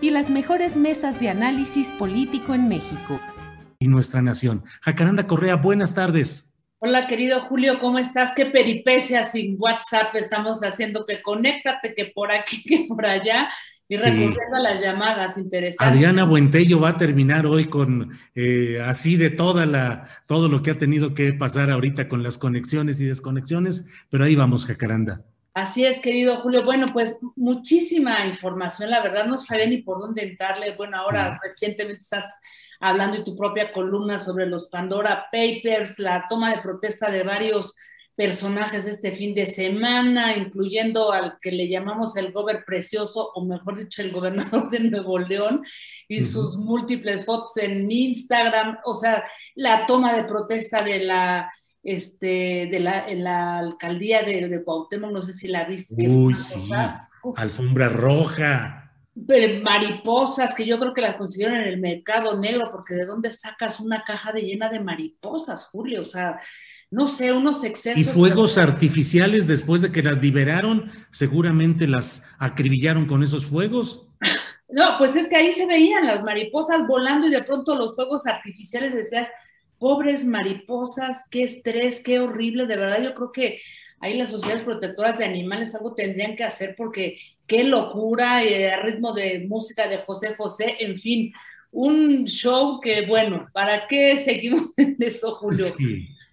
y las mejores mesas de análisis político en México. Y nuestra nación. Jacaranda Correa, buenas tardes. Hola, querido Julio, ¿cómo estás? Qué peripecia sin WhatsApp estamos haciendo, que conéctate, que por aquí, que por allá, y recurriendo a las llamadas interesantes. Adriana Buentello va a terminar hoy con eh, así de toda la, todo lo que ha tenido que pasar ahorita con las conexiones y desconexiones, pero ahí vamos, Jacaranda. Así es, querido Julio. Bueno, pues muchísima información, la verdad no sabía ni por dónde entrarle. Bueno, ahora recientemente estás hablando de tu propia columna sobre los Pandora Papers, la toma de protesta de varios personajes este fin de semana, incluyendo al que le llamamos el gober precioso, o mejor dicho, el gobernador de Nuevo León, y sus múltiples fotos en Instagram, o sea, la toma de protesta de la este, de la, en la alcaldía de, de Cuauhtémoc, no sé si la viste. Uy, sí, alfombra roja. Mariposas, que yo creo que las consiguieron en el mercado negro, porque ¿de dónde sacas una caja de llena de mariposas, Julio? O sea, no sé, unos excesos. Y fuegos artificiales después de que las liberaron, seguramente las acribillaron con esos fuegos. No, pues es que ahí se veían las mariposas volando y de pronto los fuegos artificiales decías, pobres mariposas, qué estrés, qué horrible, de verdad yo creo que ahí las sociedades protectoras de animales algo tendrían que hacer porque qué locura, eh, a ritmo de música de José José, en fin, un show que bueno, ¿para qué seguimos en eso, Julio?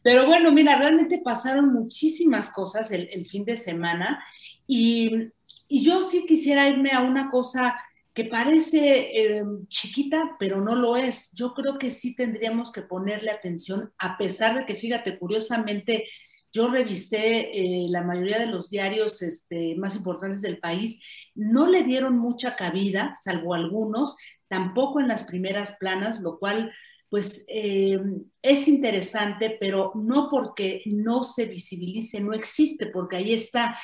Pero bueno, mira, realmente pasaron muchísimas cosas el, fin de semana y, y yo sí quisiera irme a una cosa que parece eh, chiquita, pero no lo es. Yo creo que sí tendríamos que ponerle atención, a pesar de que, fíjate, curiosamente, yo revisé eh, la mayoría de los diarios este, más importantes del país, no le dieron mucha cabida, salvo algunos, tampoco en las primeras planas, lo cual pues eh, es interesante, pero no porque no se visibilice, no existe, porque ahí está.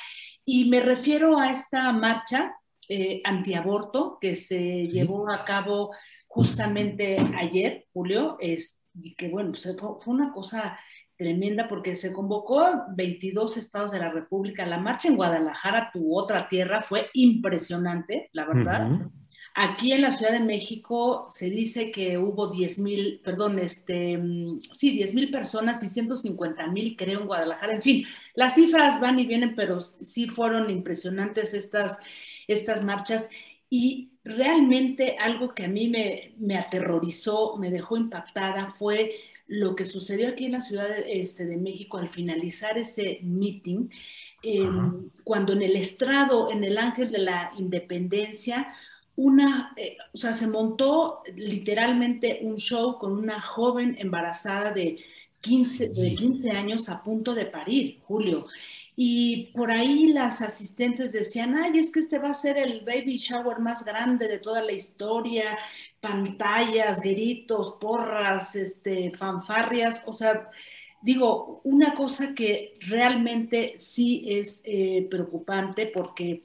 Y me refiero a esta marcha eh, antiaborto que se llevó a cabo justamente ayer, Julio, es, y que bueno, pues, fue, una cosa tremenda porque se convocó 22 estados de la República. La marcha en Guadalajara, tu otra tierra, fue impresionante, la verdad. Aquí en la Ciudad de México se dice que hubo 10 mil, perdón, este, mm, sí, 10 mil personas y 150 mil, creo, en Guadalajara. En fin, las cifras van y vienen, pero sí fueron impresionantes estas estas marchas y realmente algo que a mí me, me aterrorizó, me dejó impactada fue lo que sucedió aquí en la Ciudad de, este, de México al finalizar ese meeting, em, cuando en el estrado, en el Ángel de la Independencia, una, eh, o sea, se montó literalmente un show con una joven embarazada de 15, de 15 años a punto de parir, Julio. Y por ahí las asistentes decían, ay, es que este va a ser el baby shower más grande de toda la historia, pantallas, gritos, porras, este, fanfarrias, o sea, digo, una cosa que realmente sí es eh, preocupante porque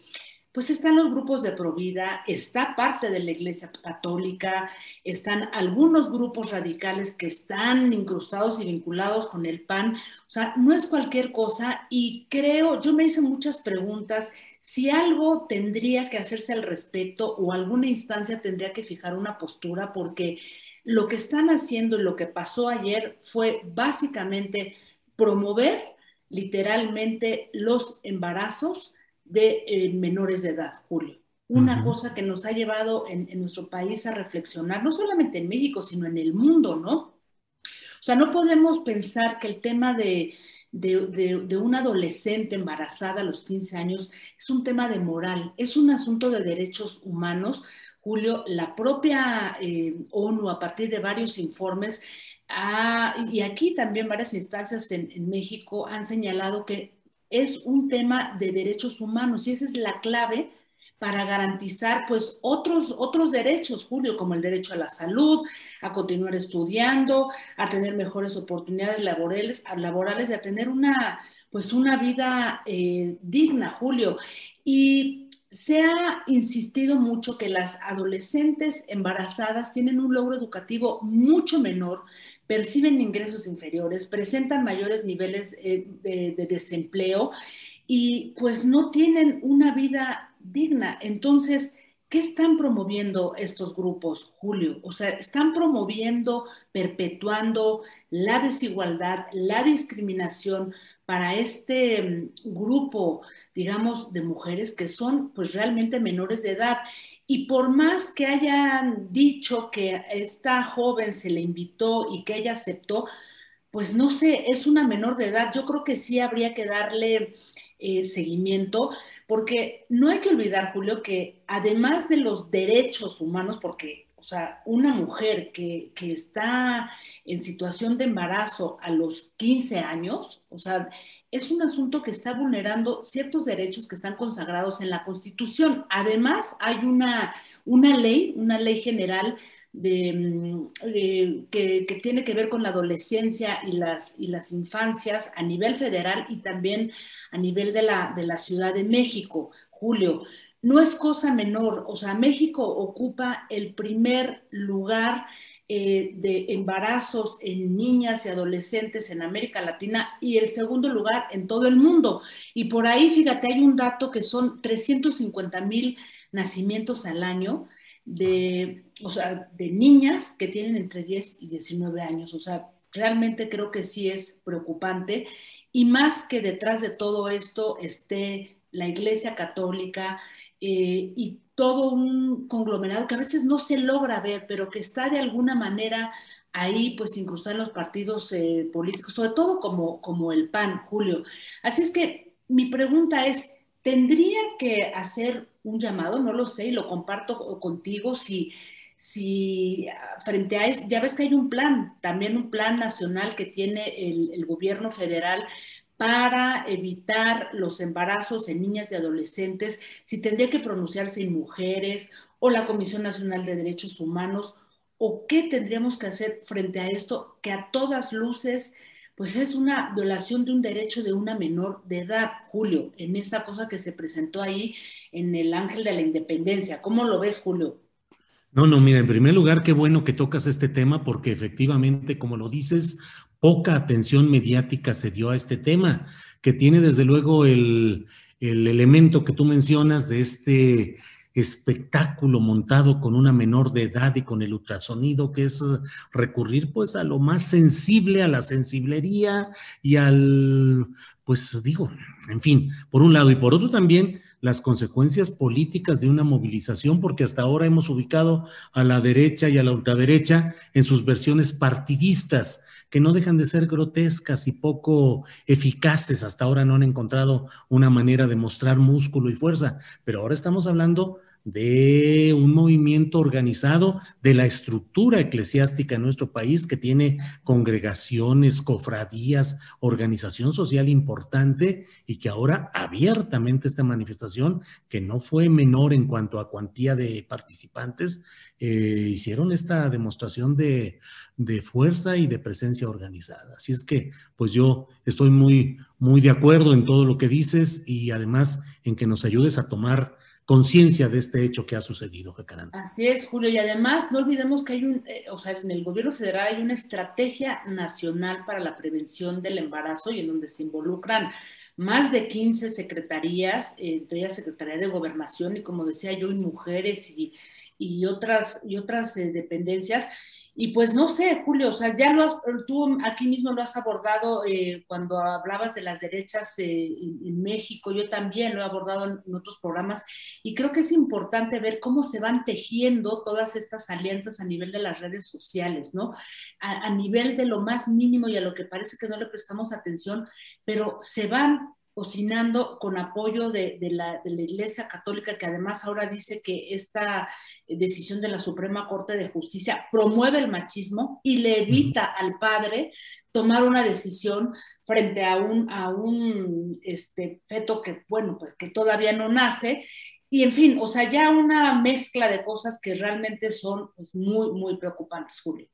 pues están los grupos de Provida, está parte de la Iglesia Católica, están algunos grupos radicales que están incrustados y vinculados con el PAN. O sea, no es cualquier cosa y creo, yo me hice muchas preguntas si algo tendría que hacerse al respecto o alguna instancia tendría que fijar una postura porque lo que están haciendo y lo que pasó ayer fue básicamente promover literalmente los embarazos de eh, menores de edad, Julio. Una cosa que nos ha llevado en, nuestro país a reflexionar, no solamente en México, sino en el mundo, ¿no? O sea, no podemos pensar que el tema de, de, una adolescente embarazada a los 15 años es un tema de moral, es un asunto de derechos humanos. Julio, la propia eh, ONU, a partir de varios informes, y aquí también varias instancias en México han señalado que es un tema de derechos humanos y esa es la clave para garantizar pues otros, otros derechos, Julio, como el derecho a la salud, a continuar estudiando, a tener mejores oportunidades laborales, laborales y a tener una, pues una vida eh, digna, Julio. Y se ha insistido mucho que las adolescentes embarazadas tienen un logro educativo mucho menor perciben ingresos inferiores, presentan mayores niveles eh, de, desempleo y pues no tienen una vida digna. Entonces, ¿qué están promoviendo estos grupos, Julio? O sea, están promoviendo, perpetuando la desigualdad, la discriminación para este mm, grupo, digamos, de mujeres que son pues realmente menores de edad. Y por más que hayan dicho que a esta joven se le invitó y que ella aceptó, pues no sé, es una menor de edad. Yo creo que sí habría que darle eh, seguimiento, porque no hay que olvidar, Julio, que además de los derechos humanos, porque, o sea, una mujer que, que está en situación de embarazo a los 15 años, o sea, es un asunto que está vulnerando ciertos derechos que están consagrados en la Constitución. Además, hay una, una ley, una ley general de, mm, que, tiene que ver con la adolescencia y las, y las infancias a nivel federal y también a nivel de la, de la Ciudad de México, Julio. No es cosa menor, o sea, México ocupa el primer lugar eh, de embarazos en niñas y adolescentes en América Latina y el segundo lugar en todo el mundo. Y por ahí, fíjate, hay un dato que son 350 mil nacimientos al año de, o sea, de niñas que tienen entre 10 y 19 años. O sea, realmente creo que sí es preocupante. Y más que detrás de todo esto esté la Iglesia Católica eh, y todo un conglomerado que a veces no se logra ver, pero que está de alguna manera ahí, pues incluso en los partidos eh, políticos, sobre todo como, como el PAN, Julio. Así es que mi pregunta es, ¿tendría que hacer un llamado? No lo sé y lo comparto contigo si si frente a eso, ya ves que hay un plan, también un plan nacional que tiene el, gobierno federal para evitar los embarazos en niñas y adolescentes, si tendría que pronunciarse en mujeres o la Comisión Nacional de Derechos Humanos, o qué tendríamos que hacer frente a esto, que a todas luces, pues es una violación de un derecho de una menor de edad, Julio, en esa cosa que se presentó ahí en el Ángel de la Independencia. ¿Cómo lo ves, Julio? No, no, mira, en primer lugar, qué bueno que tocas este tema porque efectivamente, como lo dices, poca atención mediática se dio a este tema, que tiene desde luego el, elemento que tú mencionas de este espectáculo montado con una menor de edad y con el ultrasonido, que es recurrir pues a lo más sensible, a la sensiblería y al, pues digo, en fin, por un lado. Y por otro también las consecuencias políticas de una movilización, porque hasta ahora hemos ubicado a la derecha y a la ultraderecha en sus versiones partidistas que no dejan de ser grotescas y poco eficaces. Hasta ahora no han encontrado una manera de mostrar músculo y fuerza, pero ahora estamos hablando de un movimiento organizado, de la estructura eclesiástica en nuestro país que tiene congregaciones, cofradías, organización social importante y que ahora abiertamente esta manifestación, que no fue menor en cuanto a cuantía de participantes, eh, hicieron esta demostración de, de fuerza y de presencia organizada. Así es que, pues yo estoy muy, muy de acuerdo en todo lo que dices y además en que nos ayudes a tomar conciencia de este hecho que ha sucedido, Jacaranda. Así es, Julio, y además no olvidemos que hay un, eh, o sea, en el gobierno federal hay una estrategia nacional para la prevención del embarazo y en donde se involucran más de 15 secretarías, entre ellas Secretaría de Gobernación y como decía yo, y mujeres y, y otras, y otras eh, dependencias y pues no sé, Julio, o sea, ya lo has, tú aquí mismo lo has abordado eh, cuando hablabas de las derechas eh, en, México, yo también lo he abordado en, otros programas y creo que es importante ver cómo se van tejiendo todas estas alianzas a nivel de las redes sociales, ¿no? A, a nivel de lo más mínimo y a lo que parece que no le prestamos atención, pero se van cocinando con apoyo de, la, Iglesia Católica, que además ahora dice que esta decisión de la Suprema Corte de Justicia promueve el machismo y le evita al padre tomar una decisión frente a un, a un este, feto que, bueno, pues que todavía no nace. Y en fin, o sea, ya una mezcla de cosas que realmente son pues, muy, muy preocupantes, Julio.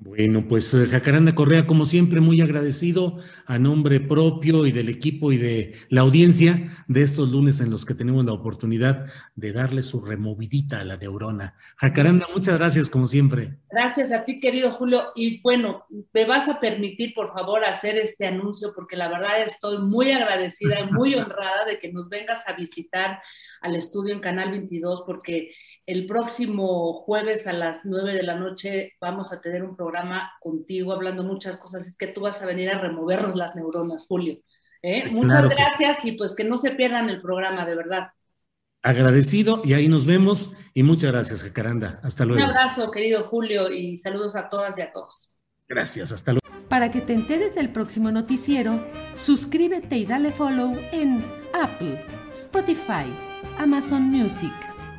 Bueno, pues eh, Jacaranda Correa, como siempre, muy agradecido a nombre propio y del equipo y de la audiencia de estos lunes en los que tenemos la oportunidad de darle su removidita a la neurona. Jacaranda, muchas gracias, como siempre. Gracias a ti, querido Julio. Y bueno, me vas a permitir, por favor, hacer este anuncio, porque la verdad estoy muy agradecida y muy honrada de que nos vengas a visitar al estudio en Canal 22, porque el próximo jueves a las 9 de la noche vamos a tener un programa contigo hablando muchas cosas. Es que tú vas a venir a removernos las neuronas, Julio. ¿eh? Muchas gracias y pues que no se pierdan el programa, de verdad. Agradecido y ahí nos vemos y muchas gracias, Jacaranda. Hasta luego. Un abrazo, querido Julio, y saludos a todas y a todos. Gracias, hasta luego. Para que te enteres del próximo noticiero, suscríbete y dale follow en Apple, Spotify, Amazon Music.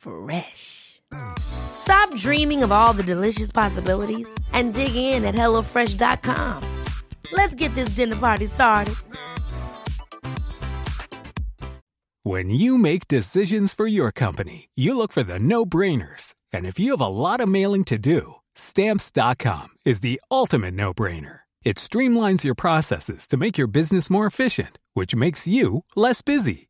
Fresh. Stop dreaming of all the delicious possibilities and dig in at HelloFresh.com. Let's get this dinner party started. When you make decisions for your company, you look for the no brainers. And if you have a lot of mailing to do, Stamps.com is the ultimate no brainer. It streamlines your processes to make your business more efficient, which makes you less busy.